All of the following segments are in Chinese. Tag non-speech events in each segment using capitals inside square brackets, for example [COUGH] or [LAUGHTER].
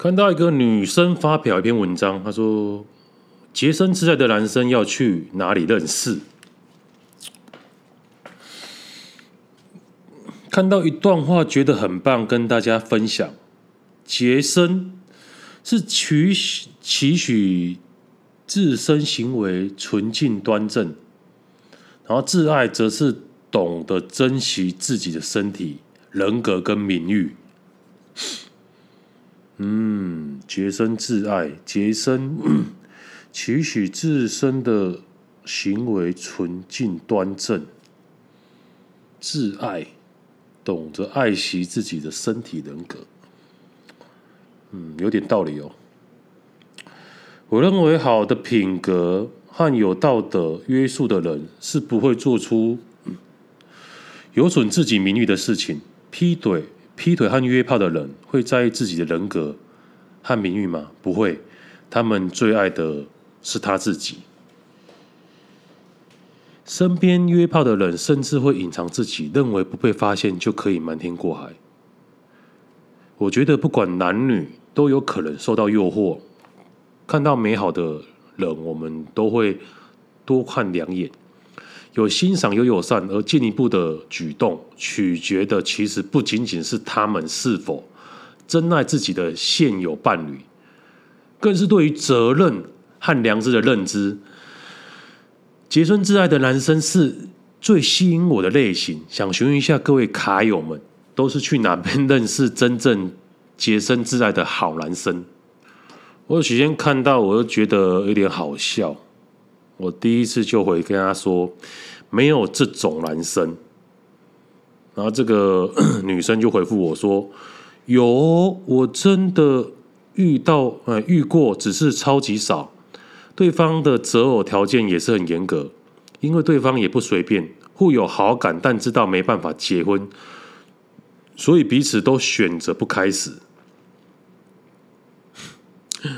看到一个女生发表一篇文章，她说：“洁身自爱的男生要去哪里认识？”看到一段话，觉得很棒，跟大家分享。洁身是取期许自身行为纯净端正，然后自爱则是懂得珍惜自己的身体、人格跟名誉。嗯，洁身自爱，洁身 [CLEARS THROAT] 期许自身的行为纯净端正，自爱。懂得爱惜自己的身体人格，嗯，有点道理哦。我认为好的品格和有道德约束的人是不会做出 [CLEARS THROAT] 有损自己名誉的事情。劈腿、劈腿和约炮的人会在意自己的人格和名誉吗？不会，他们最爱的是他自己。身边约炮的人，甚至会隐藏自己，认为不被发现就可以瞒天过海。我觉得不管男女都有可能受到诱惑，看到美好的人，我们都会多看两眼。有欣赏有友善，而进一步的举动，取决的其实不仅仅是他们是否珍爱自己的现有伴侣，更是对于责任和良知的认知。洁身自爱的男生是最吸引我的类型。想询问一下各位卡友们，都是去哪边认识真正洁身自爱的好男生？我有几天看到，我就觉得有点好笑。我第一次就回跟他说，没有这种男生。然后这个 [CLEARS THROAT] 女生就回复我说，有，我真的遇到，呃，遇过，只是超级少。对方的择偶条件也是很严格，因为对方也不随便，互有好感，但知道没办法结婚，所以彼此都选择不开始。[LAUGHS]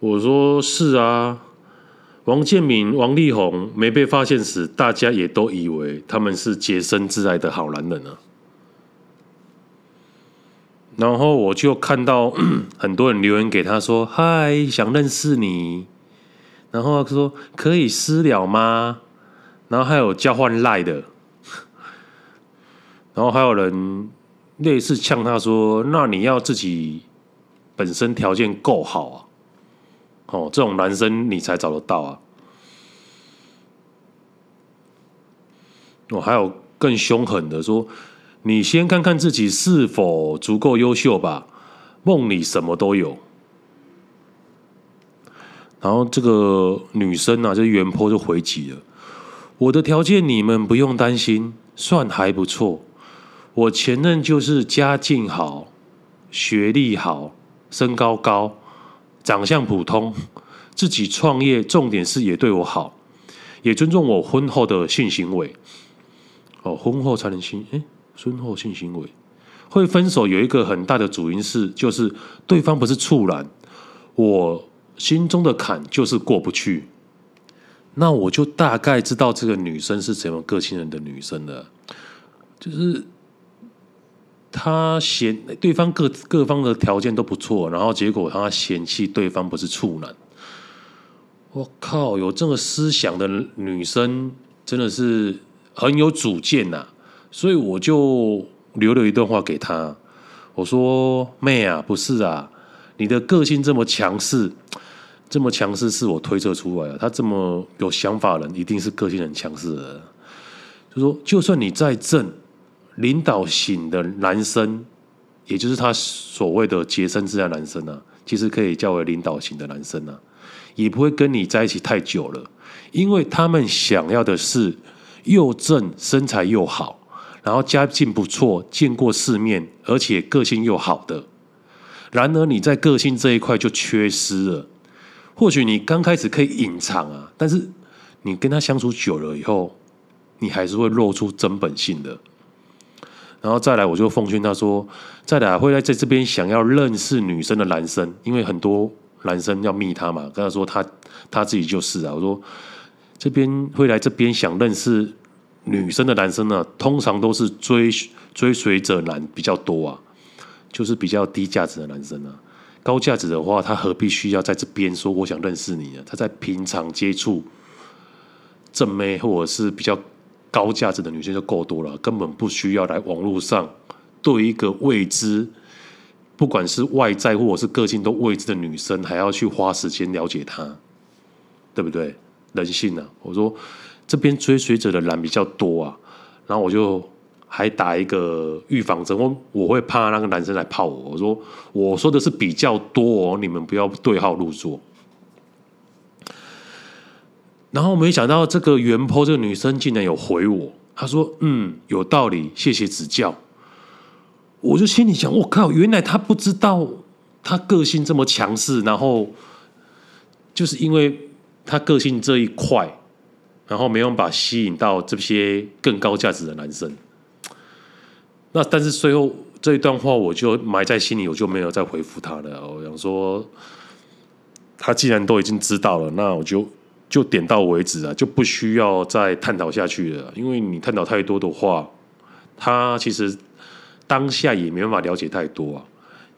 我说是啊，王建民、王力宏没被发现时，大家也都以为他们是洁身自爱的好男人啊。然后我就看到 [CLEARS THROAT] 很多人留言给他说：“嗨，想认识你。”然后他说可以私聊吗？然后还有交换赖的，然后还有人类似呛他说：“那你要自己本身条件够好啊，哦，这种男生你才找得到啊。”我还有更凶狠的说：“你先看看自己是否足够优秀吧，梦里什么都有。”然后这个女生啊，就原坡就回击了。我的条件你们不用担心，算还不错。我前任就是家境好，学历好，身高高，长相普通，自己创业，重点是也对我好，也尊重我婚后的性行为。哦，婚后才能性，哎，婚后性行为会分手有一个很大的主因是，就是对方不是处男，我。心中的坎就是过不去，那我就大概知道这个女生是怎么个性人的女生了。就是他嫌对方各各方的条件都不错，然后结果他嫌弃对方不是处男。我靠，有这个思想的女生真的是很有主见呐！所以我就留了一段话给她，我说：“妹啊，不是啊，你的个性这么强势。”这么强势是我推测出来的。他这么有想法的人，一定是个性很强势的人。就说，就算你再正，领导型的男生，也就是他所谓的洁身自爱男生啊，其实可以叫为领导型的男生啊，也不会跟你在一起太久了，因为他们想要的是又正，身材又好，然后家境不错，见过世面，而且个性又好的。然而你在个性这一块就缺失了。或许你刚开始可以隐藏啊，但是你跟他相处久了以后，你还是会露出真本性的。然后再来，我就奉劝他说：再来会来在这边想要认识女生的男生，因为很多男生要密他嘛，跟他说他他自己就是啊。我说这边会来这边想认识女生的男生呢，通常都是追追随者男比较多啊，就是比较低价值的男生啊。高价值的话，他何必需要在这边说我想认识你呢？他在平常接触正妹或者是比较高价值的女生就够多了，根本不需要来网络上对一个未知，不管是外在或者是个性都未知的女生，还要去花时间了解她，对不对？人性呢、啊？我说这边追随者的人比较多啊，然后我就。还打一个预防针，我我会怕那个男生来泡我。我说我说的是比较多哦，你们不要对号入座。然后没想到这个原坡这个女生竟然有回我，她说：“嗯，有道理，谢谢指教。”我就心里想：我靠，原来她不知道她个性这么强势，然后就是因为她个性这一块，然后没有办法吸引到这些更高价值的男生。那但是最后这一段话我就埋在心里，我就没有再回复他了。我想说，他既然都已经知道了，那我就就点到为止啊，就不需要再探讨下去了。因为你探讨太多的话，他其实当下也没办法了解太多啊。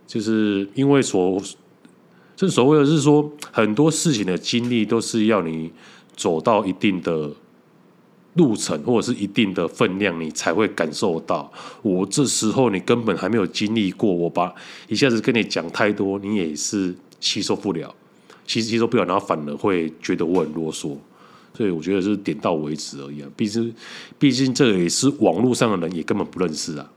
就是因为所，这所谓的是说，很多事情的经历都是要你走到一定的。路程或者是一定的分量，你才会感受到。我这时候你根本还没有经历过，我把一下子跟你讲太多，你也是吸收不了，其实接受不了，然后反而会觉得我很啰嗦。所以我觉得是点到为止而已啊。毕竟，毕竟这也是网络上的人，也根本不认识啊。